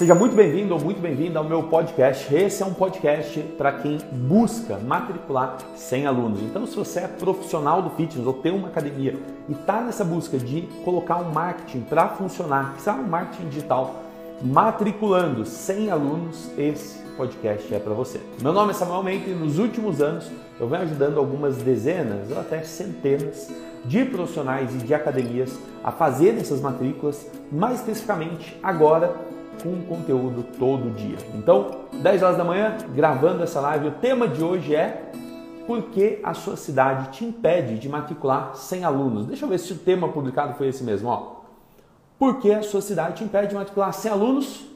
Seja muito bem-vindo ou muito bem-vinda ao meu podcast. Esse é um podcast para quem busca matricular 100 alunos. Então, se você é profissional do fitness ou tem uma academia e está nessa busca de colocar um marketing para funcionar, que seja um marketing digital, matriculando 100 alunos, esse podcast é para você. Meu nome é Samuel Mendes e nos últimos anos eu venho ajudando algumas dezenas ou até centenas de profissionais e de academias a fazerem essas matrículas, mais especificamente agora com conteúdo todo dia. Então, 10 horas da manhã, gravando essa live, o tema de hoje é por que a sua cidade te impede de matricular 100 alunos? Deixa eu ver se o tema publicado foi esse mesmo, ó. Por que a sua cidade te impede de matricular 100 alunos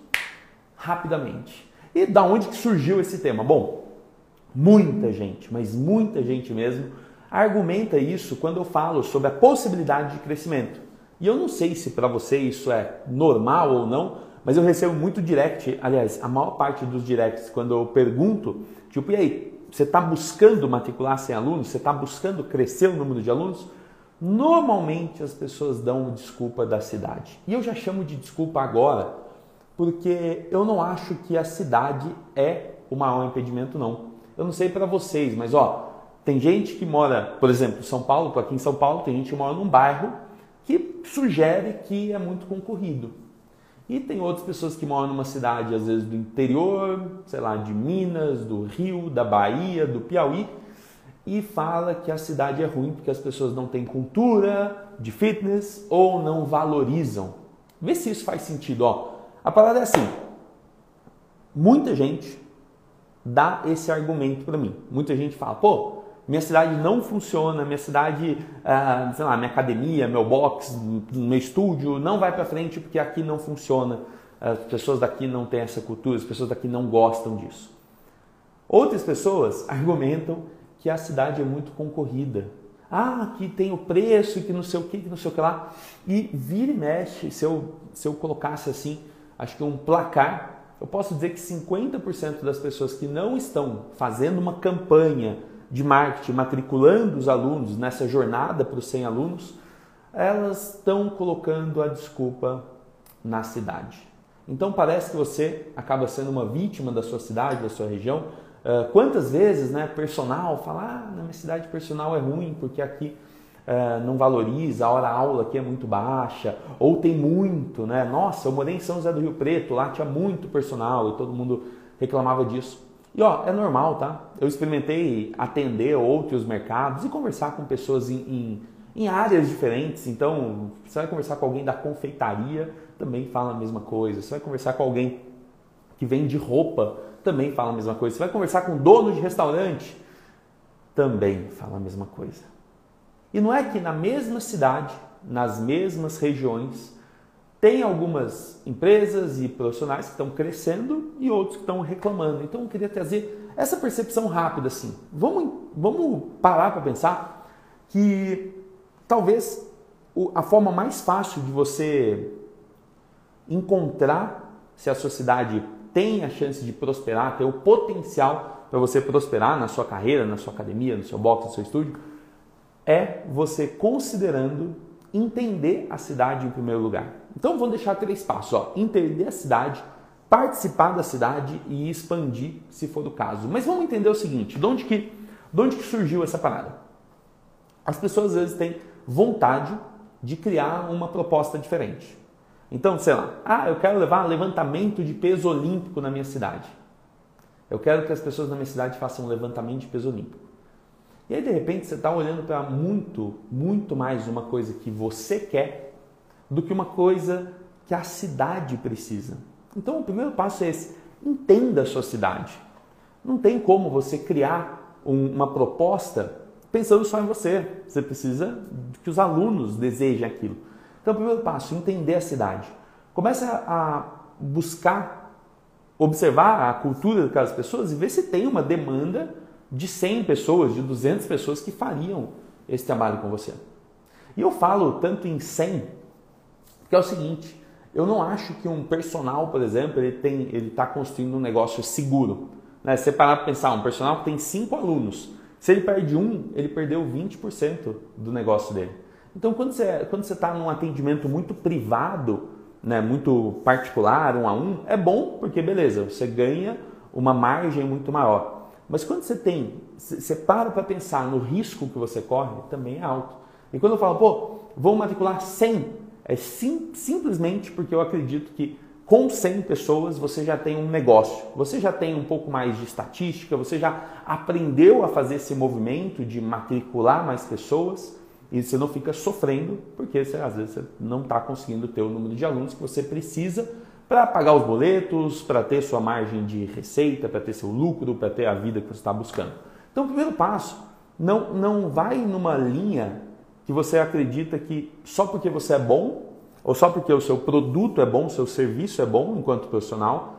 rapidamente? E da onde que surgiu esse tema? Bom, muita gente, mas muita gente mesmo, argumenta isso quando eu falo sobre a possibilidade de crescimento. E eu não sei se para você isso é normal ou não, mas eu recebo muito direct, aliás, a maior parte dos directs, quando eu pergunto, tipo, e aí, você está buscando matricular 100 alunos? Você está buscando crescer o número de alunos? Normalmente as pessoas dão desculpa da cidade. E eu já chamo de desculpa agora, porque eu não acho que a cidade é o maior impedimento, não. Eu não sei para vocês, mas ó, tem gente que mora, por exemplo, São Paulo, aqui em São Paulo, tem gente que mora num bairro que sugere que é muito concorrido. E tem outras pessoas que moram numa cidade, às vezes do interior, sei lá, de Minas, do Rio, da Bahia, do Piauí, e fala que a cidade é ruim porque as pessoas não têm cultura de fitness ou não valorizam. Vê se isso faz sentido, ó. A parada é assim. Muita gente dá esse argumento para mim. Muita gente fala, pô, minha cidade não funciona, minha cidade, ah, sei lá, minha academia, meu box, meu estúdio não vai para frente porque aqui não funciona. As pessoas daqui não têm essa cultura, as pessoas daqui não gostam disso. Outras pessoas argumentam que a cidade é muito concorrida. Ah, que tem o preço, que não sei o que, que não sei o que lá. E vira e mexe, se eu, se eu colocasse assim, acho que um placar, eu posso dizer que 50% das pessoas que não estão fazendo uma campanha de marketing matriculando os alunos nessa jornada para os 100 alunos, elas estão colocando a desculpa na cidade. Então parece que você acaba sendo uma vítima da sua cidade, da sua região. Uh, quantas vezes, né, personal fala, ah, na minha cidade personal é ruim porque aqui uh, não valoriza, a hora aula aqui é muito baixa, ou tem muito, né? Nossa, eu morei em São José do Rio Preto, lá tinha muito personal e todo mundo reclamava disso. E ó, é normal, tá? Eu experimentei atender outros mercados e conversar com pessoas em, em, em, áreas diferentes. Então, você vai conversar com alguém da confeitaria, também fala a mesma coisa. Você vai conversar com alguém que vende roupa, também fala a mesma coisa. Você vai conversar com dono de restaurante, também fala a mesma coisa. E não é que na mesma cidade, nas mesmas regiões, tem algumas empresas e profissionais que estão crescendo e outros que estão reclamando. Então eu queria trazer essa percepção rápida assim. Vamos, vamos parar para pensar que talvez a forma mais fácil de você encontrar se a sociedade tem a chance de prosperar, ter o potencial para você prosperar na sua carreira, na sua academia, no seu box, no seu estúdio, é você considerando entender a cidade em primeiro lugar. Então vamos deixar três passos: ó. entender a cidade, participar da cidade e expandir, se for o caso. Mas vamos entender o seguinte: de onde que, de onde que surgiu essa parada? As pessoas às vezes têm vontade de criar uma proposta diferente. Então, sei lá, ah, eu quero levar levantamento de peso olímpico na minha cidade. Eu quero que as pessoas na minha cidade façam levantamento de peso olímpico. E aí, de repente, você está olhando para muito, muito mais uma coisa que você quer do que uma coisa que a cidade precisa. Então, o primeiro passo é esse: entenda a sua cidade. Não tem como você criar um, uma proposta pensando só em você. Você precisa que os alunos desejem aquilo. Então, o primeiro passo, entender a cidade. Comece a buscar, observar a cultura daquelas pessoas e ver se tem uma demanda de 100 pessoas, de 200 pessoas que fariam esse trabalho com você. E eu falo tanto em 100, que é o seguinte, eu não acho que um personal, por exemplo, ele tem, ele está construindo um negócio seguro. Né? Você parar para pensar, um personal que tem 5 alunos, se ele perde um, ele perdeu 20% do negócio dele. Então, quando você quando você está num atendimento muito privado, né, muito particular, um a um, é bom porque beleza, você ganha uma margem muito maior. Mas quando você tem, você para para pensar no risco que você corre, também é alto. E quando eu falo, pô, vou matricular 100, é sim, simplesmente porque eu acredito que com 100 pessoas você já tem um negócio, você já tem um pouco mais de estatística, você já aprendeu a fazer esse movimento de matricular mais pessoas e você não fica sofrendo porque você, às vezes você não está conseguindo ter o número de alunos que você precisa para pagar os boletos, para ter sua margem de receita, para ter seu lucro, para ter a vida que você está buscando. Então, o primeiro passo, não, não vai numa linha que você acredita que só porque você é bom ou só porque o seu produto é bom, o seu serviço é bom enquanto profissional,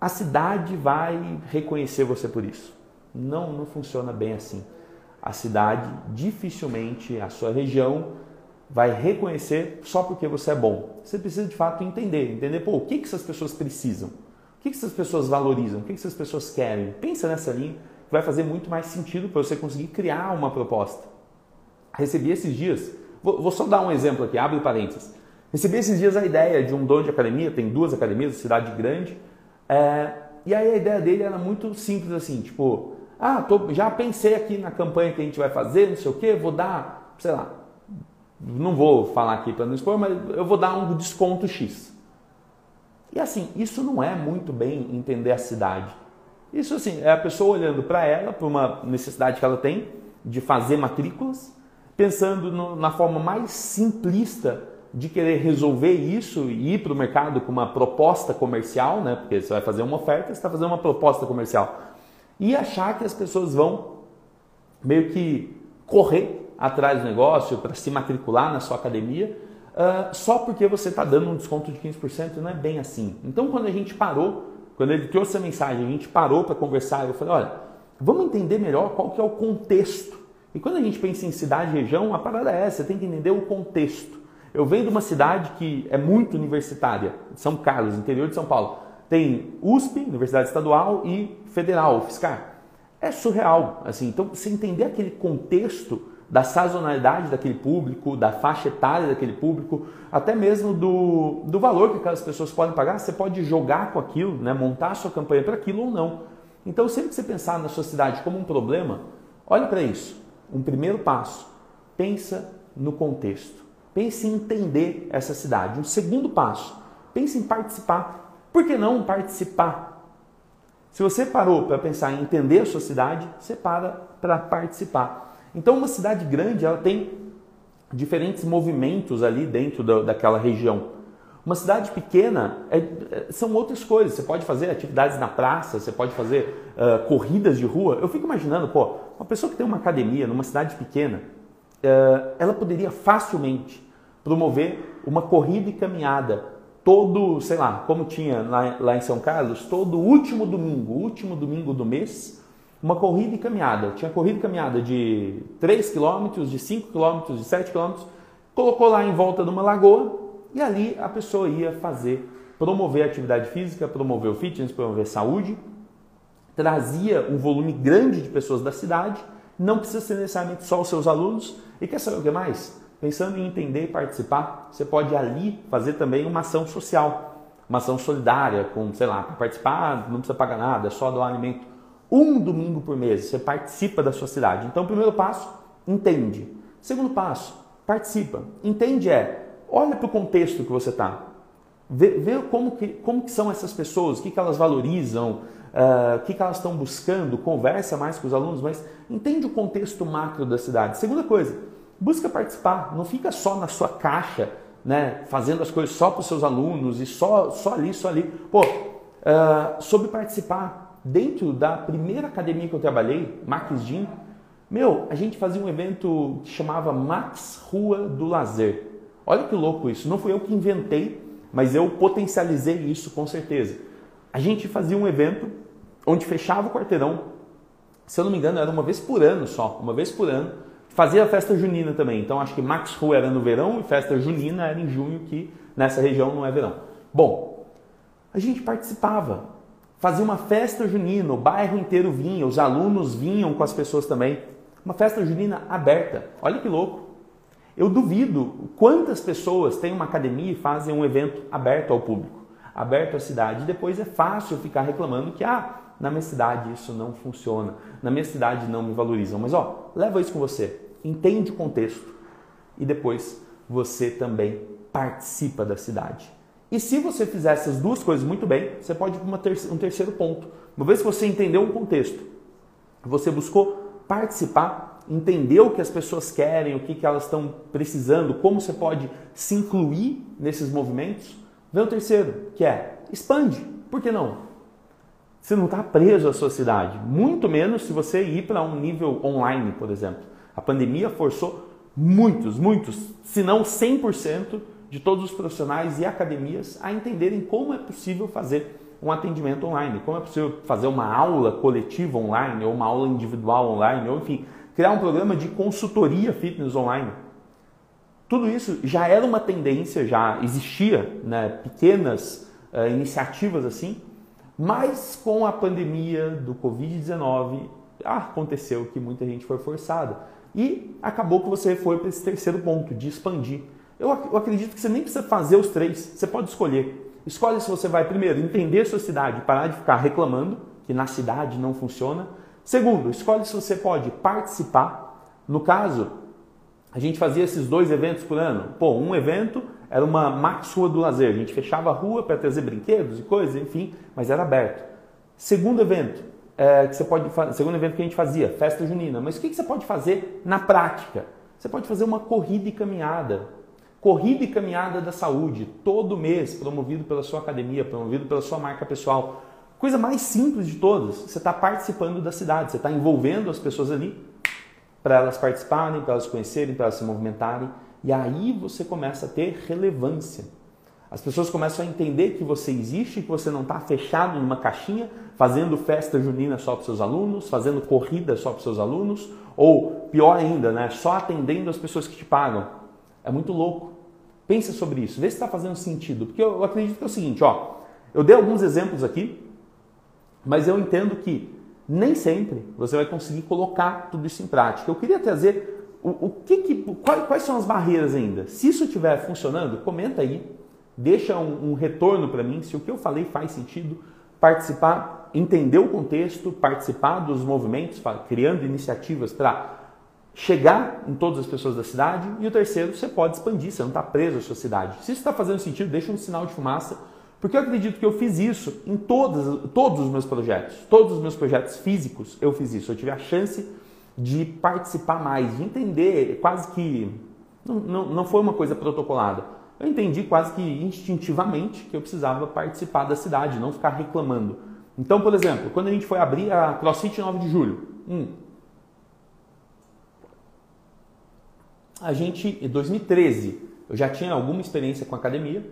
a cidade vai reconhecer você por isso. Não, não funciona bem assim. A cidade dificilmente, a sua região, vai reconhecer só porque você é bom. Você precisa de fato entender, entender pô, o que, que essas pessoas precisam, o que, que essas pessoas valorizam, o que, que essas pessoas querem. Pensa nessa linha que vai fazer muito mais sentido para você conseguir criar uma proposta. Recebi esses dias Vou, vou só dar um exemplo aqui, abre parênteses. Recebi esses dias a ideia de um dono de academia, tem duas academias, cidade grande, é, e aí a ideia dele era muito simples assim, tipo, ah, tô, já pensei aqui na campanha que a gente vai fazer, não sei o que, vou dar, sei lá, não vou falar aqui para não expor, mas eu vou dar um desconto X. E assim, isso não é muito bem entender a cidade. Isso assim, é a pessoa olhando para ela, para uma necessidade que ela tem de fazer matrículas, pensando no, na forma mais simplista de querer resolver isso e ir para o mercado com uma proposta comercial, né? Porque você vai fazer uma oferta, você está fazendo uma proposta comercial. E achar que as pessoas vão meio que correr atrás do negócio para se matricular na sua academia uh, só porque você está dando um desconto de 15%, não é bem assim. Então, quando a gente parou, quando ele trouxe a mensagem, a gente parou para conversar, eu falei, olha, vamos entender melhor qual que é o contexto e quando a gente pensa em cidade e região, a parada é essa, você tem que entender o contexto. Eu venho de uma cidade que é muito universitária, São Carlos, interior de São Paulo. Tem USP, Universidade Estadual, e Federal, UFSCar. É surreal, assim. Então, você entender aquele contexto da sazonalidade daquele público, da faixa etária daquele público, até mesmo do, do valor que aquelas pessoas podem pagar, você pode jogar com aquilo, né? montar a sua campanha para aquilo ou não. Então, sempre que você pensar na sua cidade como um problema, olhe para isso um primeiro passo, pensa no contexto. Pense em entender essa cidade. Um segundo passo, pense em participar. Por que não participar? Se você parou para pensar em entender a sua cidade, você para para participar. Então, uma cidade grande, ela tem diferentes movimentos ali dentro da, daquela região. Uma cidade pequena é, é, são outras coisas. Você pode fazer atividades na praça, você pode fazer uh, corridas de rua. Eu fico imaginando, pô, uma pessoa que tem uma academia numa cidade pequena, uh, ela poderia facilmente promover uma corrida e caminhada todo, sei lá, como tinha lá, lá em São Carlos, todo último domingo, último domingo do mês, uma corrida e caminhada. Tinha corrida e caminhada de 3 km, de 5 km, de 7 km, colocou lá em volta de uma lagoa e ali a pessoa ia fazer, promover atividade física, promover o fitness, promover saúde, trazia um volume grande de pessoas da cidade, não precisa ser necessariamente só os seus alunos. E quer saber o que mais? Pensando em entender e participar, você pode ali fazer também uma ação social, uma ação solidária, com, sei lá, participar não precisa pagar nada, é só doar alimento. Um domingo por mês você participa da sua cidade. Então, primeiro passo, entende. Segundo passo, participa. Entende é olha para o contexto que você está. Vê, vê, como, que, como que são essas pessoas, o que, que elas valorizam, uh, o que, que elas estão buscando, conversa mais com os alunos, mas entende o contexto macro da cidade. Segunda coisa, busca participar, não fica só na sua caixa, né, fazendo as coisas só para os seus alunos e só, só ali, só ali. Pô, uh, sobre participar, dentro da primeira academia que eu trabalhei, Max Gym, meu, a gente fazia um evento que chamava Max Rua do Lazer. Olha que louco isso. Não fui eu que inventei, mas eu potencializei isso com certeza. A gente fazia um evento onde fechava o quarteirão. Se eu não me engano, era uma vez por ano só, uma vez por ano. Fazia a festa junina também. Então acho que Max Rua era no verão e festa junina era em junho, que nessa região não é verão. Bom, a gente participava. Fazia uma festa junina, o bairro inteiro vinha, os alunos vinham com as pessoas também. Uma festa junina aberta. Olha que louco. Eu duvido quantas pessoas têm uma academia e fazem um evento aberto ao público, aberto à cidade. Depois é fácil ficar reclamando que, ah, na minha cidade isso não funciona, na minha cidade não me valorizam. Mas ó, leva isso com você, entende o contexto e depois você também participa da cidade. E se você fizer essas duas coisas muito bem, você pode ir para um terceiro ponto. Uma vez que você entendeu um contexto, você buscou participar, entender o que as pessoas querem, o que, que elas estão precisando, como você pode se incluir nesses movimentos, vem o terceiro, que é expande. Por que não? Você não está preso à sua cidade, muito menos se você ir para um nível online, por exemplo. A pandemia forçou muitos, muitos, se não 100% de todos os profissionais e academias a entenderem como é possível fazer um atendimento online, como é possível fazer uma aula coletiva online ou uma aula individual online, ou enfim, criar um programa de consultoria fitness online. Tudo isso já era uma tendência, já existia né, pequenas uh, iniciativas assim, mas com a pandemia do Covid-19 aconteceu que muita gente foi forçada e acabou que você foi para esse terceiro ponto de expandir. Eu, eu acredito que você nem precisa fazer os três, você pode escolher. Escolhe se você vai, primeiro, entender sua cidade parar de ficar reclamando que na cidade não funciona. Segundo, escolhe se você pode participar. No caso, a gente fazia esses dois eventos por ano. Pô, um evento era uma Max Rua do Lazer. A gente fechava a rua para trazer brinquedos e coisas, enfim, mas era aberto. Segundo evento, é, que você pode segundo evento que a gente fazia, festa junina. Mas o que, que você pode fazer na prática? Você pode fazer uma corrida e caminhada. Corrida e Caminhada da Saúde, todo mês, promovido pela sua academia, promovido pela sua marca pessoal. Coisa mais simples de todas, você está participando da cidade, você está envolvendo as pessoas ali para elas participarem, para elas conhecerem, para elas se movimentarem. E aí você começa a ter relevância. As pessoas começam a entender que você existe, que você não está fechado numa caixinha, fazendo festa junina só para seus alunos, fazendo corrida só para seus alunos, ou pior ainda, né, só atendendo as pessoas que te pagam. É muito louco. Pensa sobre isso, vê se está fazendo sentido. Porque eu acredito que é o seguinte, ó, eu dei alguns exemplos aqui, mas eu entendo que nem sempre você vai conseguir colocar tudo isso em prática. Eu queria trazer o, o que, que quais, quais, são as barreiras ainda. Se isso estiver funcionando, comenta aí, deixa um, um retorno para mim se o que eu falei faz sentido. Participar, entender o contexto, participar dos movimentos, criando iniciativas para chegar em todas as pessoas da cidade. E o terceiro, você pode expandir, você não está preso à sua cidade. Se isso está fazendo sentido, deixa um sinal de fumaça, porque eu acredito que eu fiz isso em todos, todos os meus projetos. Todos os meus projetos físicos eu fiz isso. Eu tive a chance de participar mais, de entender quase que. Não, não, não foi uma coisa protocolada. Eu entendi quase que instintivamente que eu precisava participar da cidade, não ficar reclamando. Então, por exemplo, quando a gente foi abrir a CrossFit 9 de julho, hum, a gente, em 2013, eu já tinha alguma experiência com academia,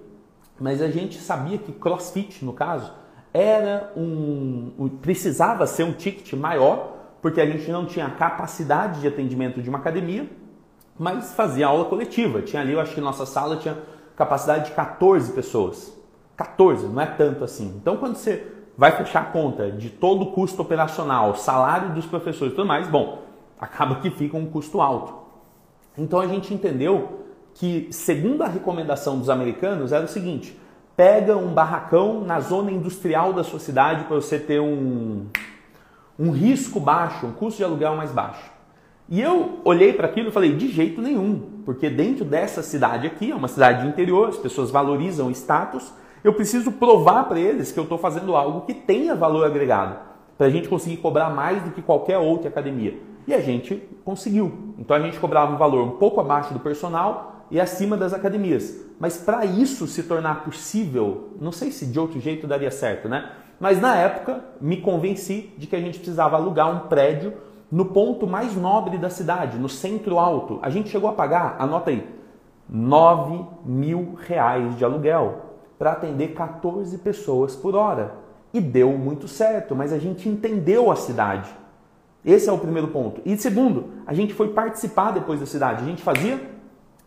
mas a gente sabia que CrossFit, no caso, era um, precisava ser um ticket maior, porque a gente não tinha capacidade de atendimento de uma academia, mas fazia aula coletiva. Tinha ali, eu acho que nossa sala tinha capacidade de 14 pessoas. 14, não é tanto assim. Então, quando você vai fechar a conta de todo o custo operacional, salário dos professores e tudo mais, bom, acaba que fica um custo alto. Então a gente entendeu que, segundo a recomendação dos americanos, era o seguinte: pega um barracão na zona industrial da sua cidade para você ter um, um risco baixo, um custo de aluguel mais baixo. E eu olhei para aquilo e falei, de jeito nenhum, porque dentro dessa cidade aqui, é uma cidade de interior, as pessoas valorizam status, eu preciso provar para eles que eu estou fazendo algo que tenha valor agregado, para a gente conseguir cobrar mais do que qualquer outra academia. E a gente conseguiu. Então a gente cobrava um valor um pouco abaixo do personal e acima das academias. Mas para isso se tornar possível, não sei se de outro jeito daria certo, né? Mas na época me convenci de que a gente precisava alugar um prédio no ponto mais nobre da cidade, no centro alto. A gente chegou a pagar, anota aí, 9 mil reais de aluguel para atender 14 pessoas por hora. E deu muito certo, mas a gente entendeu a cidade. Esse é o primeiro ponto. E segundo, a gente foi participar depois da cidade. A gente fazia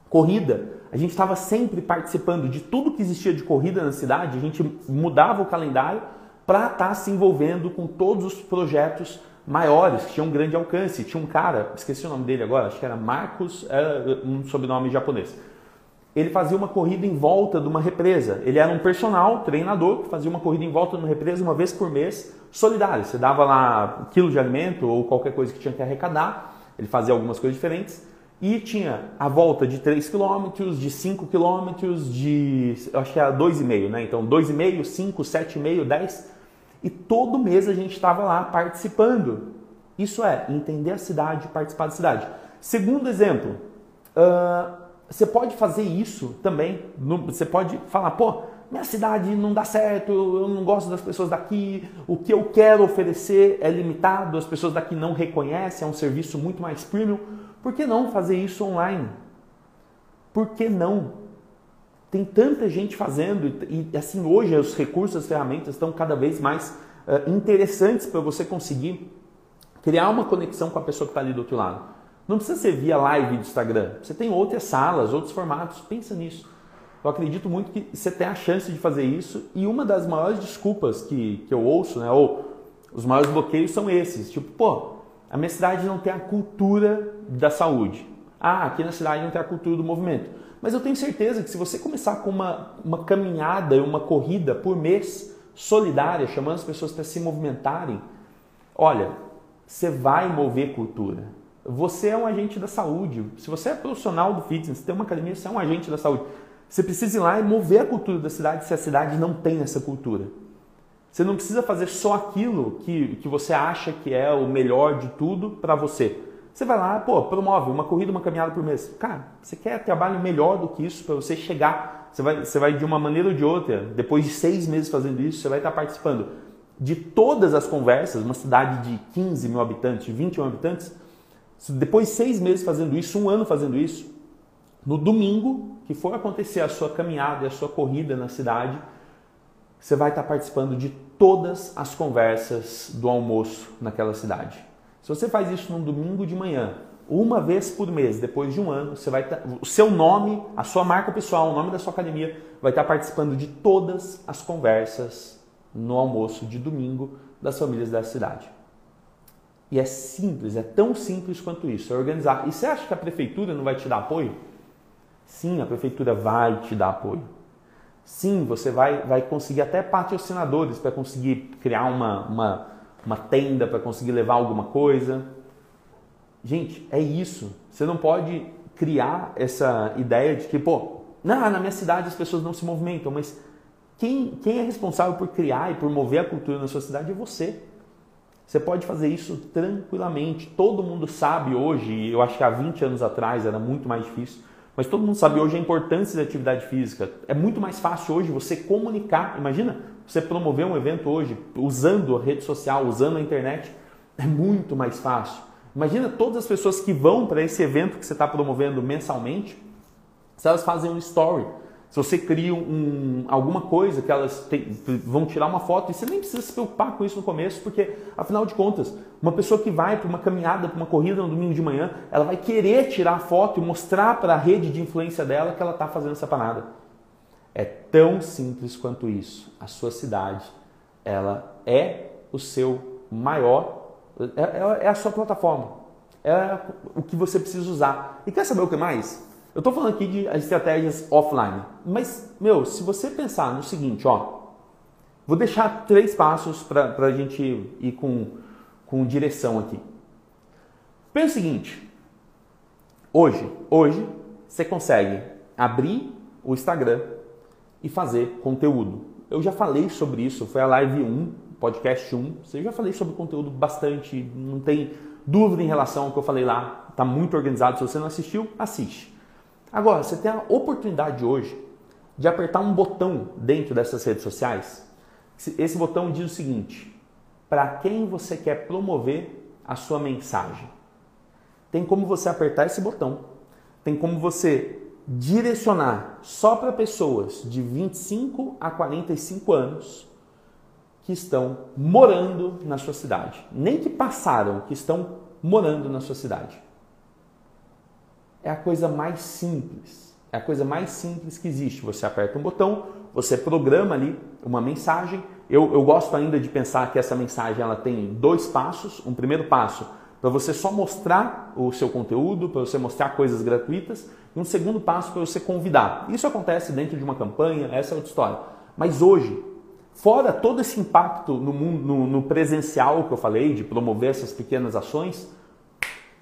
corrida. A gente estava sempre participando de tudo que existia de corrida na cidade. A gente mudava o calendário para estar tá se envolvendo com todos os projetos maiores, que tinham um grande alcance. Tinha um cara, esqueci o nome dele agora, acho que era Marcos, era um sobrenome japonês. Ele fazia uma corrida em volta de uma represa. Ele era um personal, treinador, que fazia uma corrida em volta de uma represa uma vez por mês, solidário. Você dava lá quilo de alimento ou qualquer coisa que tinha que arrecadar. Ele fazia algumas coisas diferentes. E tinha a volta de 3 km, de 5 km, de. Eu acho que era 2,5, né? Então 2,5, 5, 7,5, 10. E todo mês a gente estava lá participando. Isso é, entender a cidade, participar da cidade. Segundo exemplo, uh, você pode fazer isso também. Você pode falar, pô, minha cidade não dá certo, eu não gosto das pessoas daqui, o que eu quero oferecer é limitado, as pessoas daqui não reconhecem, é um serviço muito mais premium. Por que não fazer isso online? Por que não? Tem tanta gente fazendo e, assim hoje os recursos, as ferramentas estão cada vez mais uh, interessantes para você conseguir criar uma conexão com a pessoa que está ali do outro lado. Não precisa ser via live do Instagram. Você tem outras salas, outros formatos. Pensa nisso. Eu acredito muito que você tem a chance de fazer isso. E uma das maiores desculpas que, que eu ouço, né, ou os maiores bloqueios são esses. Tipo, pô, a minha cidade não tem a cultura da saúde. Ah, aqui na cidade não tem a cultura do movimento. Mas eu tenho certeza que se você começar com uma, uma caminhada, uma corrida por mês solidária, chamando as pessoas para se movimentarem, olha, você vai mover cultura. Você é um agente da saúde. Se você é profissional do fitness, tem uma academia, você é um agente da saúde. Você precisa ir lá e mover a cultura da cidade se a cidade não tem essa cultura. Você não precisa fazer só aquilo que, que você acha que é o melhor de tudo para você. Você vai lá, pô, promove uma corrida, uma caminhada por mês. Cara, você quer trabalho melhor do que isso para você chegar. Você vai, você vai de uma maneira ou de outra, depois de seis meses fazendo isso, você vai estar participando de todas as conversas, uma cidade de 15 mil habitantes, 20 mil habitantes, depois de seis meses fazendo isso, um ano fazendo isso, no domingo que for acontecer a sua caminhada e a sua corrida na cidade, você vai estar participando de todas as conversas do almoço naquela cidade. Se você faz isso num domingo de manhã, uma vez por mês, depois de um ano, você vai estar, tá, o seu nome, a sua marca pessoal, o nome da sua academia, vai estar participando de todas as conversas no almoço de domingo das famílias da cidade. E é simples, é tão simples quanto isso, é organizar. E você acha que a prefeitura não vai te dar apoio? Sim, a prefeitura vai te dar apoio. Sim, você vai, vai conseguir até patrocinadores para conseguir criar uma, uma uma tenda para conseguir levar alguma coisa. Gente, é isso. Você não pode criar essa ideia de que, pô, não, na minha cidade as pessoas não se movimentam, mas quem, quem é responsável por criar e por mover a cultura na sua cidade é você. Você pode fazer isso tranquilamente. Todo mundo sabe hoje, eu acho que há 20 anos atrás era muito mais difícil, mas todo mundo sabe hoje a importância da atividade física. É muito mais fácil hoje você comunicar. Imagina, você promover um evento hoje usando a rede social, usando a internet, é muito mais fácil. Imagina todas as pessoas que vão para esse evento que você está promovendo mensalmente, se elas fazem um story, se você cria um, alguma coisa que elas vão tirar uma foto, e você nem precisa se preocupar com isso no começo, porque afinal de contas, uma pessoa que vai para uma caminhada, para uma corrida no domingo de manhã, ela vai querer tirar foto e mostrar para a rede de influência dela que ela está fazendo essa parada. É tão simples quanto isso. A sua cidade, ela é o seu maior, é, é a sua plataforma. É o que você precisa usar. E quer saber o que mais? Eu estou falando aqui de estratégias offline. Mas, meu, se você pensar no seguinte, ó, vou deixar três passos para a gente ir com, com direção aqui. Pensa o seguinte, hoje, hoje você consegue abrir o Instagram e fazer conteúdo. Eu já falei sobre isso, foi a live 1, podcast 1. Eu já falei sobre conteúdo bastante, não tem dúvida em relação ao que eu falei lá. Está muito organizado. Se você não assistiu, assiste. Agora, você tem a oportunidade hoje de apertar um botão dentro dessas redes sociais. Esse botão diz o seguinte: para quem você quer promover a sua mensagem. Tem como você apertar esse botão, tem como você direcionar só para pessoas de 25 a 45 anos que estão morando na sua cidade. Nem que passaram, que estão morando na sua cidade. É a coisa mais simples. É a coisa mais simples que existe. Você aperta um botão, você programa ali uma mensagem. Eu, eu gosto ainda de pensar que essa mensagem ela tem dois passos. Um primeiro passo para você só mostrar o seu conteúdo, para você mostrar coisas gratuitas, e um segundo passo para você convidar. Isso acontece dentro de uma campanha, essa é outra história. Mas hoje, fora todo esse impacto no, mundo, no, no presencial que eu falei, de promover essas pequenas ações,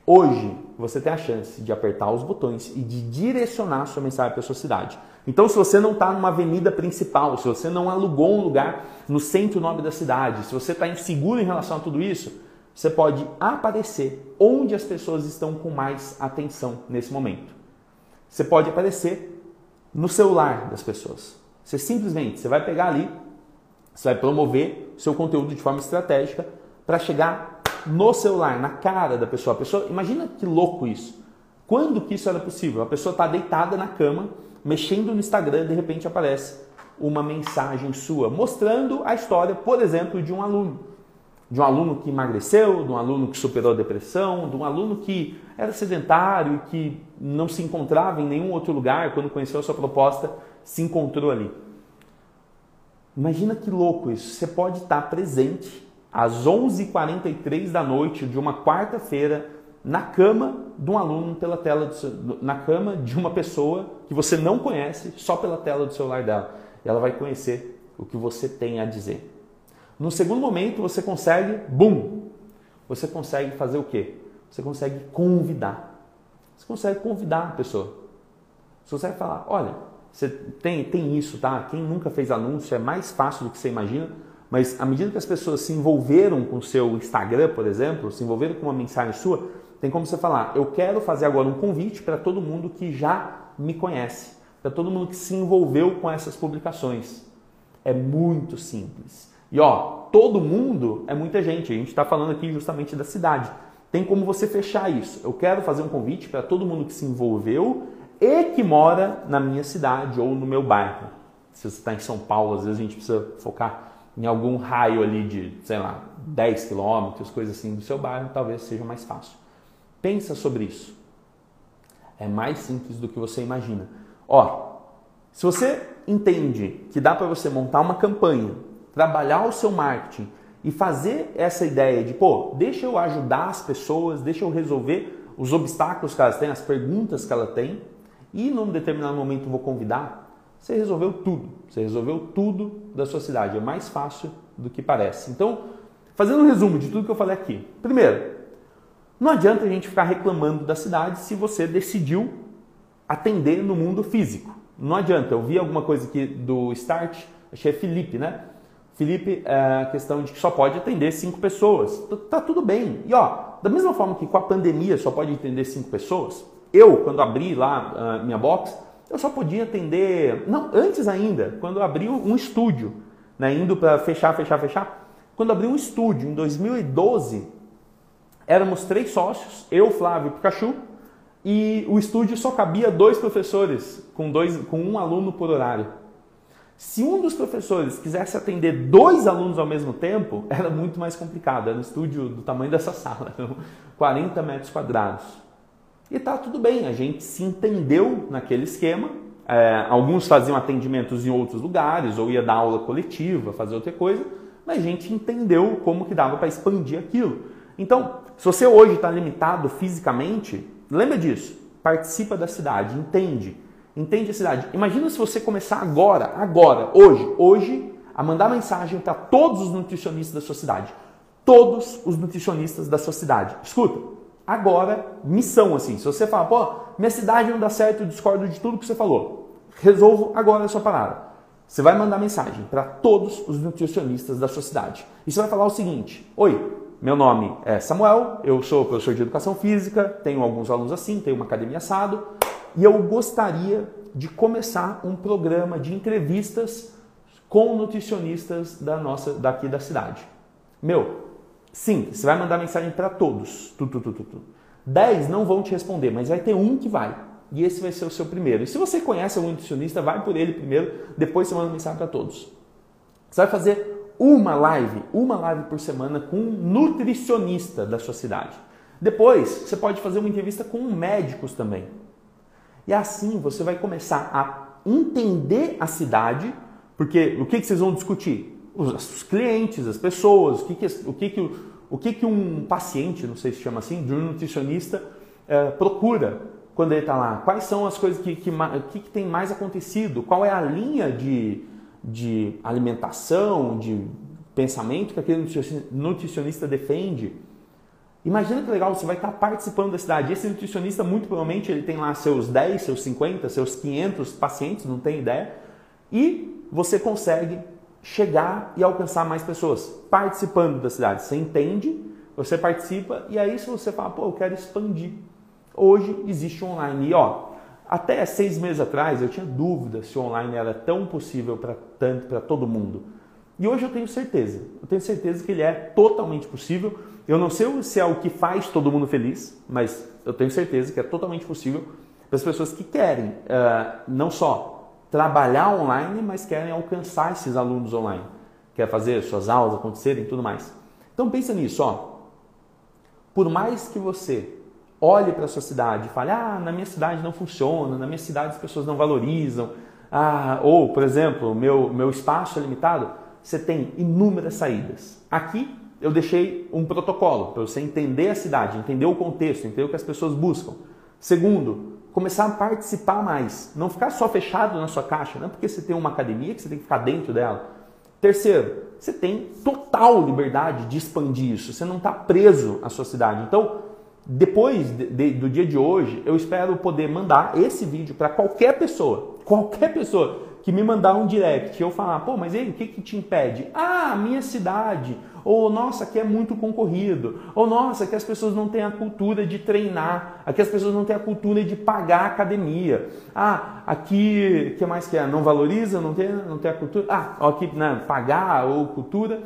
Hoje você tem a chance de apertar os botões e de direcionar sua mensagem para a sua cidade. Então, se você não está numa avenida principal, se você não alugou um lugar no centro nobre da cidade, se você está inseguro em relação a tudo isso, você pode aparecer onde as pessoas estão com mais atenção nesse momento. Você pode aparecer no celular das pessoas. Você simplesmente você vai pegar ali, você vai promover seu conteúdo de forma estratégica para chegar no celular, na cara da pessoa. A pessoa, imagina que louco isso. Quando que isso era possível? A pessoa está deitada na cama, mexendo no Instagram, de repente aparece uma mensagem sua mostrando a história, por exemplo, de um aluno. De um aluno que emagreceu, de um aluno que superou a depressão, de um aluno que era sedentário, que não se encontrava em nenhum outro lugar, quando conheceu a sua proposta, se encontrou ali. Imagina que louco isso. Você pode estar presente às 11h43 da noite de uma quarta-feira na cama de um aluno pela tela do, na cama de uma pessoa que você não conhece só pela tela do celular dela. E ela vai conhecer o que você tem a dizer. No segundo momento, você consegue, bum, você consegue fazer o quê? Você consegue convidar. Você consegue convidar a pessoa. Você consegue falar, olha, você tem, tem isso, tá? Quem nunca fez anúncio é mais fácil do que você imagina mas à medida que as pessoas se envolveram com o seu Instagram, por exemplo, se envolveram com uma mensagem sua, tem como você falar: eu quero fazer agora um convite para todo mundo que já me conhece, para todo mundo que se envolveu com essas publicações. É muito simples. E ó, todo mundo é muita gente. A gente está falando aqui justamente da cidade. Tem como você fechar isso. Eu quero fazer um convite para todo mundo que se envolveu e que mora na minha cidade ou no meu bairro. Se você está em São Paulo, às vezes a gente precisa focar em algum raio ali de, sei lá, 10 quilômetros, coisa assim do seu bairro, talvez seja mais fácil. Pensa sobre isso. É mais simples do que você imagina. Ó, se você entende que dá para você montar uma campanha, trabalhar o seu marketing e fazer essa ideia de, pô, deixa eu ajudar as pessoas, deixa eu resolver os obstáculos que elas têm, as perguntas que ela tem, e num determinado momento vou convidar, você resolveu tudo. Você resolveu tudo da sua cidade. É mais fácil do que parece. Então, fazendo um resumo de tudo que eu falei aqui. Primeiro, não adianta a gente ficar reclamando da cidade se você decidiu atender no mundo físico. Não adianta. Eu vi alguma coisa aqui do Start, achei é Felipe, né? Felipe, é a questão de que só pode atender cinco pessoas. Tá tudo bem. E ó, da mesma forma que com a pandemia só pode atender cinco pessoas, eu, quando abri lá a minha box, eu só podia atender. Não, antes ainda, quando eu abri um estúdio, né, indo para fechar, fechar, fechar. Quando eu abri um estúdio em 2012, éramos três sócios, eu, Flávio e Pikachu, e o estúdio só cabia dois professores, com, dois, com um aluno por horário. Se um dos professores quisesse atender dois alunos ao mesmo tempo, era muito mais complicado. Era um estúdio do tamanho dessa sala, 40 metros quadrados. E tá tudo bem, a gente se entendeu naquele esquema. É, alguns faziam atendimentos em outros lugares, ou ia dar aula coletiva, fazer outra coisa, mas a gente entendeu como que dava para expandir aquilo. Então, se você hoje está limitado fisicamente, lembra disso. Participa da cidade, entende. Entende a cidade. Imagina se você começar agora, agora, hoje, hoje, a mandar mensagem para todos os nutricionistas da sua cidade. Todos os nutricionistas da sua cidade. Escuta, agora missão assim. Se você fala, pô, minha cidade não dá certo, eu discordo de tudo que você falou. Resolvo agora a sua parada. Você vai mandar mensagem para todos os nutricionistas da sua cidade. E você vai falar o seguinte: Oi, meu nome é Samuel, eu sou professor de educação física, tenho alguns alunos assim, tenho uma academia assado, e eu gostaria de começar um programa de entrevistas com nutricionistas da nossa daqui da cidade. Meu, Sim, você vai mandar mensagem para todos. Tu, tu, tu, tu, tu. Dez não vão te responder, mas vai ter um que vai. E esse vai ser o seu primeiro. E se você conhece algum nutricionista, vai por ele primeiro, depois você manda mensagem para todos. Você vai fazer uma live, uma live por semana com um nutricionista da sua cidade. Depois, você pode fazer uma entrevista com médicos também. E assim você vai começar a entender a cidade Porque o que, que vocês vão discutir? Os, clientes, as pessoas, o que, que, o, que, que, o que, que um paciente, não sei se chama assim, de um nutricionista é, procura quando ele está lá? Quais são as coisas que, que, que, que tem mais acontecido? Qual é a linha de, de alimentação, de pensamento que aquele nutricionista defende? Imagina que legal, você vai estar participando da cidade. Esse nutricionista, muito provavelmente, ele tem lá seus 10, seus 50, seus 500 pacientes, não tem ideia. E você consegue chegar e alcançar mais pessoas participando da cidade. Você entende, você participa e aí se você fala, pô, eu quero expandir. Hoje existe online. E ó, até seis meses atrás eu tinha dúvida se o online era tão possível para tanto para todo mundo. E hoje eu tenho certeza. Eu tenho certeza que ele é totalmente possível. Eu não sei se é o que faz todo mundo feliz, mas eu tenho certeza que é totalmente possível para as pessoas que querem uh, não só trabalhar online, mas querem alcançar esses alunos online, quer fazer suas aulas acontecerem e tudo mais. Então pensa nisso, ó. Por mais que você olhe para a sua cidade e fale, ah, na minha cidade não funciona, na minha cidade as pessoas não valorizam, ah, ou, por exemplo, meu, meu espaço é limitado, você tem inúmeras saídas. Aqui eu deixei um protocolo para você entender a cidade, entender o contexto, entender o que as pessoas buscam. Segundo, começar a participar mais, não ficar só fechado na sua caixa, não é porque você tem uma academia que você tem que ficar dentro dela. Terceiro, você tem total liberdade de expandir isso, você não está preso à sua cidade. Então, depois de, de, do dia de hoje, eu espero poder mandar esse vídeo para qualquer pessoa, qualquer pessoa que me mandar um direct eu falar, pô, mas aí o que, que te impede? Ah, minha cidade. Ou, nossa, aqui é muito concorrido. Ou, nossa, aqui as pessoas não têm a cultura de treinar. Aqui as pessoas não têm a cultura de pagar a academia. Ah, aqui, que mais que é? Não valoriza, não tem, não tem a cultura. Ah, aqui, né, pagar ou cultura.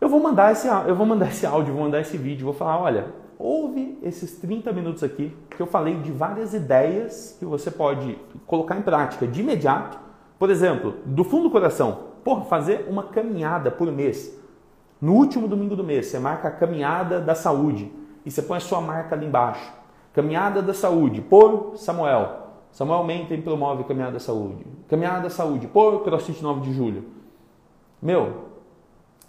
Eu vou mandar esse, eu vou mandar esse áudio, vou mandar esse vídeo, vou falar, olha, ouve esses 30 minutos aqui que eu falei de várias ideias que você pode colocar em prática de imediato por exemplo, do fundo do coração, porra, fazer uma caminhada por mês. No último domingo do mês, você marca a caminhada da saúde e você põe a sua marca ali embaixo. Caminhada da saúde por Samuel. Samuel Menten promove Caminhada da Saúde. Caminhada da Saúde por CrossFit 9 de julho. Meu,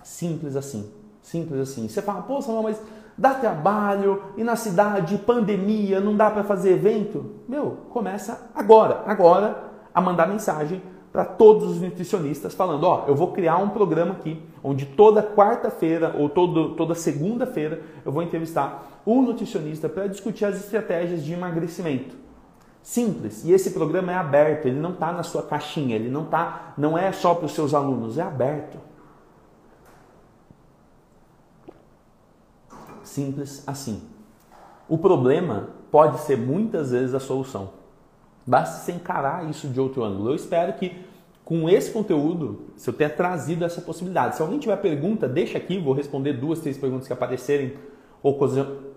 simples assim. Simples assim. Você fala, pô, Samuel, mas dá trabalho e na cidade, pandemia, não dá para fazer evento? Meu, começa agora. Agora a mandar mensagem para todos os nutricionistas falando, ó, eu vou criar um programa aqui onde toda quarta-feira ou todo, toda segunda-feira eu vou entrevistar um nutricionista para discutir as estratégias de emagrecimento. Simples. E esse programa é aberto, ele não está na sua caixinha, ele não tá, não é só para os seus alunos, é aberto. Simples assim. O problema pode ser muitas vezes a solução. Basta você encarar isso de outro ângulo. Eu espero que com esse conteúdo, se eu tenha trazido essa possibilidade. Se alguém tiver pergunta, deixa aqui, vou responder duas, três perguntas que aparecerem ou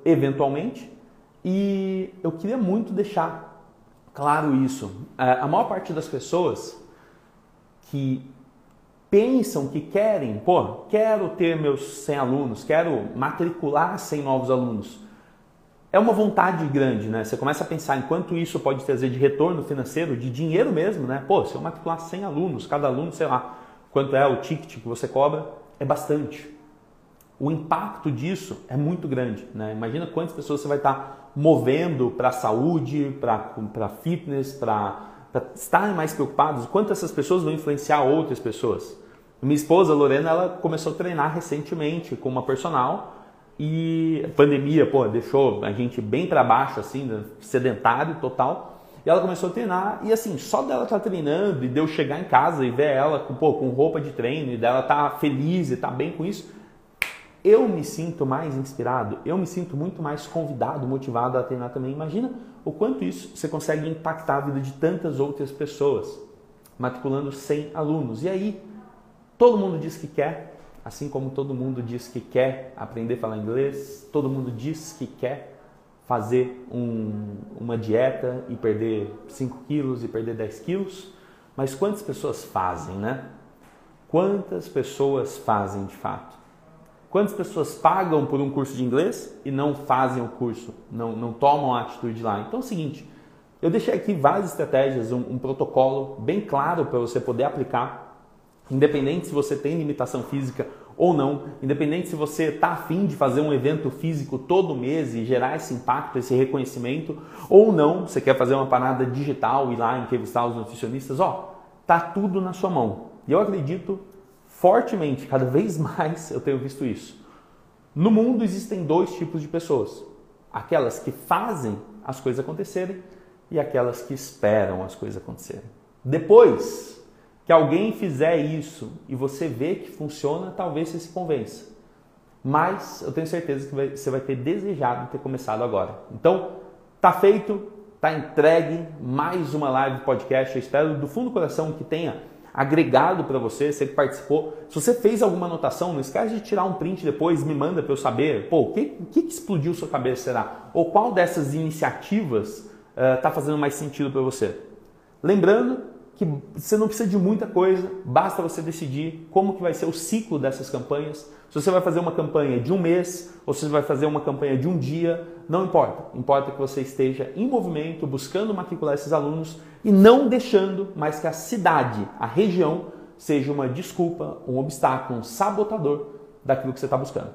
eventualmente. E eu queria muito deixar claro isso. É, a maior parte das pessoas que pensam que querem, pô, quero ter meus 100 alunos, quero matricular 100 novos alunos é uma vontade grande, né? Você começa a pensar em quanto isso pode trazer de retorno financeiro, de dinheiro mesmo, né? Pô, se eu matricular 100 alunos, cada aluno, sei lá, quanto é o ticket que você cobra, é bastante. O impacto disso é muito grande, né? Imagina quantas pessoas você vai estar movendo para a saúde, para fitness, para estarem mais preocupados, quanto essas pessoas vão influenciar outras pessoas. Minha esposa, Lorena, ela começou a treinar recentemente com uma personal e pandemia, pô, deixou a gente bem para baixo, assim, né? sedentário total. E ela começou a treinar, e assim, só dela estar tá treinando e de eu chegar em casa e ver ela com, pô, com roupa de treino e dela tá feliz e tá bem com isso, eu me sinto mais inspirado, eu me sinto muito mais convidado, motivado a treinar também. Imagina o quanto isso você consegue impactar a vida de tantas outras pessoas, matriculando 100 alunos. E aí, todo mundo diz que quer, Assim como todo mundo diz que quer aprender a falar inglês, todo mundo diz que quer fazer um, uma dieta e perder 5 quilos e perder 10 quilos, mas quantas pessoas fazem, né? Quantas pessoas fazem de fato? Quantas pessoas pagam por um curso de inglês e não fazem o curso, não, não tomam a atitude lá? Então é o seguinte, eu deixei aqui várias estratégias, um, um protocolo bem claro para você poder aplicar Independente se você tem limitação física ou não, independente se você está afim de fazer um evento físico todo mês e gerar esse impacto, esse reconhecimento, ou não, você quer fazer uma parada digital e lá entrevistar os nutricionistas, ó, tá tudo na sua mão. E eu acredito fortemente, cada vez mais eu tenho visto isso. No mundo existem dois tipos de pessoas: aquelas que fazem as coisas acontecerem e aquelas que esperam as coisas acontecerem. Depois que alguém fizer isso e você vê que funciona, talvez você se convença. Mas eu tenho certeza que você vai ter desejado ter começado agora. Então, tá feito, tá entregue mais uma live podcast. Eu espero do fundo do coração que tenha agregado para você, você que participou. Se você fez alguma anotação, não esquece de tirar um print depois, me manda para eu saber, pô, o que, que explodiu sua cabeça será? Ou qual dessas iniciativas está uh, fazendo mais sentido para você? Lembrando que você não precisa de muita coisa, basta você decidir como que vai ser o ciclo dessas campanhas. Se você vai fazer uma campanha de um mês ou se você vai fazer uma campanha de um dia, não importa. Importa que você esteja em movimento, buscando matricular esses alunos e não deixando mais que a cidade, a região, seja uma desculpa, um obstáculo, um sabotador daquilo que você está buscando.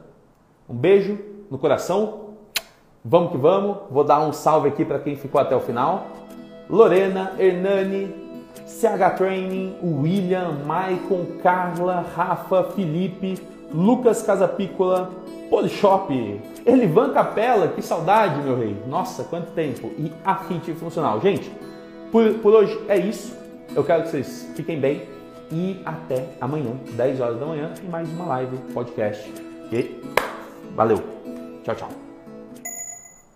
Um beijo no coração, vamos que vamos. Vou dar um salve aqui para quem ficou até o final. Lorena, Hernani, CH Training, William, Maicon, Carla, Rafa, Felipe, Lucas Casapícola, Polishop, Elivan Capela, que saudade, meu rei. Nossa, quanto tempo. E a Fit Funcional. Gente, por, por hoje é isso. Eu quero que vocês fiquem bem e até amanhã, 10 horas da manhã, em mais uma live podcast. E valeu. Tchau, tchau.